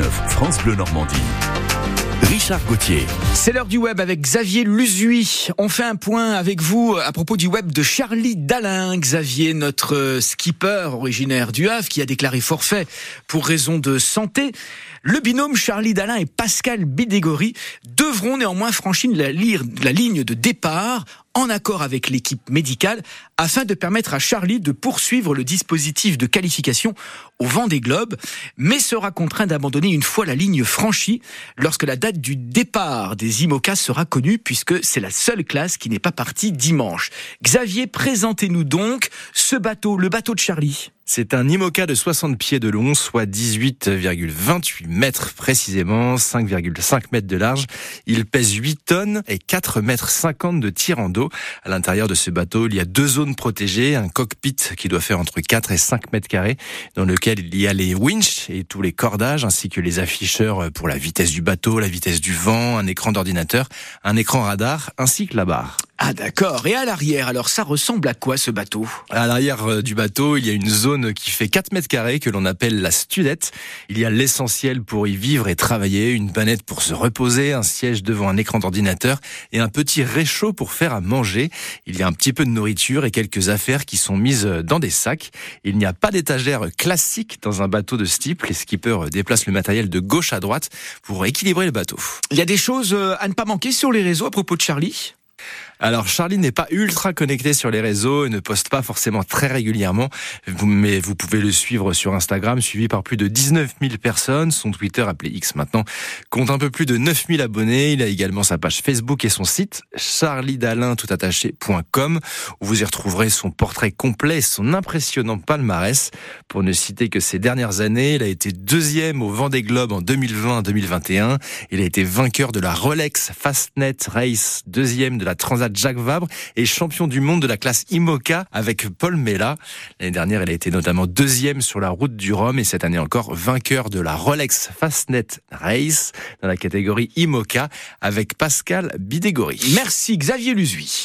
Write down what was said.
99 France Bleu Normandie. Richard Gauthier. C'est l'heure du web avec Xavier Luzui. On fait un point avec vous à propos du web de Charlie Dalin. Xavier, notre skipper originaire du Havre, qui a déclaré forfait pour raison de santé. Le binôme Charlie Dalin et Pascal Bidégory devront néanmoins franchir la ligne de départ en accord avec l'équipe médicale afin de permettre à Charlie de poursuivre le dispositif de qualification au vent des globes, mais sera contraint d'abandonner une fois la ligne franchie lorsque la date du départ des IMOCA sera connue puisque c'est la seule classe qui n'est pas partie dimanche. Xavier, présentez-nous donc ce bateau, le bateau de Charlie. C'est un IMOCA de 60 pieds de long, soit 18,28 mètres précisément, 5,5 mètres de large. Il pèse 8 tonnes et 4 mètres 50 de tirant d'eau. À l'intérieur de ce bateau, il y a deux zones protégées, un cockpit qui doit faire entre 4 et 5 mètres carrés, dans lequel il y a les winches et tous les cordages, ainsi que les afficheurs pour la vitesse du bateau, la vitesse du vent, un écran d'ordinateur, un écran radar, ainsi que la barre. Ah d'accord. Et à l'arrière, alors ça ressemble à quoi ce bateau? À l'arrière euh, du bateau, il y a une zone qui fait 4 mètres carrés que l'on appelle la studette. Il y a l'essentiel pour y vivre et travailler, une banette pour se reposer, un siège devant un écran d'ordinateur et un petit réchaud pour faire à manger. Il y a un petit peu de nourriture et quelques affaires qui sont mises dans des sacs. Il n'y a pas d'étagère classique dans un bateau de ce type. Les skippers déplacent le matériel de gauche à droite pour équilibrer le bateau. Il y a des choses euh, à ne pas manquer sur les réseaux à propos de Charlie? Alors Charlie n'est pas ultra connecté sur les réseaux et ne poste pas forcément très régulièrement, mais vous pouvez le suivre sur Instagram, suivi par plus de 19 000 personnes. Son Twitter, appelé X maintenant, compte un peu plus de 9 000 abonnés. Il a également sa page Facebook et son site charliedalin.com où vous y retrouverez son portrait complet et son impressionnant palmarès. Pour ne citer que ces dernières années, il a été deuxième au Vendée Globe en 2020-2021. Il a été vainqueur de la Rolex Fastnet Race, deuxième de la Jacques Vabre est champion du monde de la classe IMOCA avec Paul Mella. L'année dernière, elle a été notamment deuxième sur la route du Rhum et cette année encore vainqueur de la Rolex Fastnet Race dans la catégorie IMOCA avec Pascal Bidégory. Merci Xavier Luzui.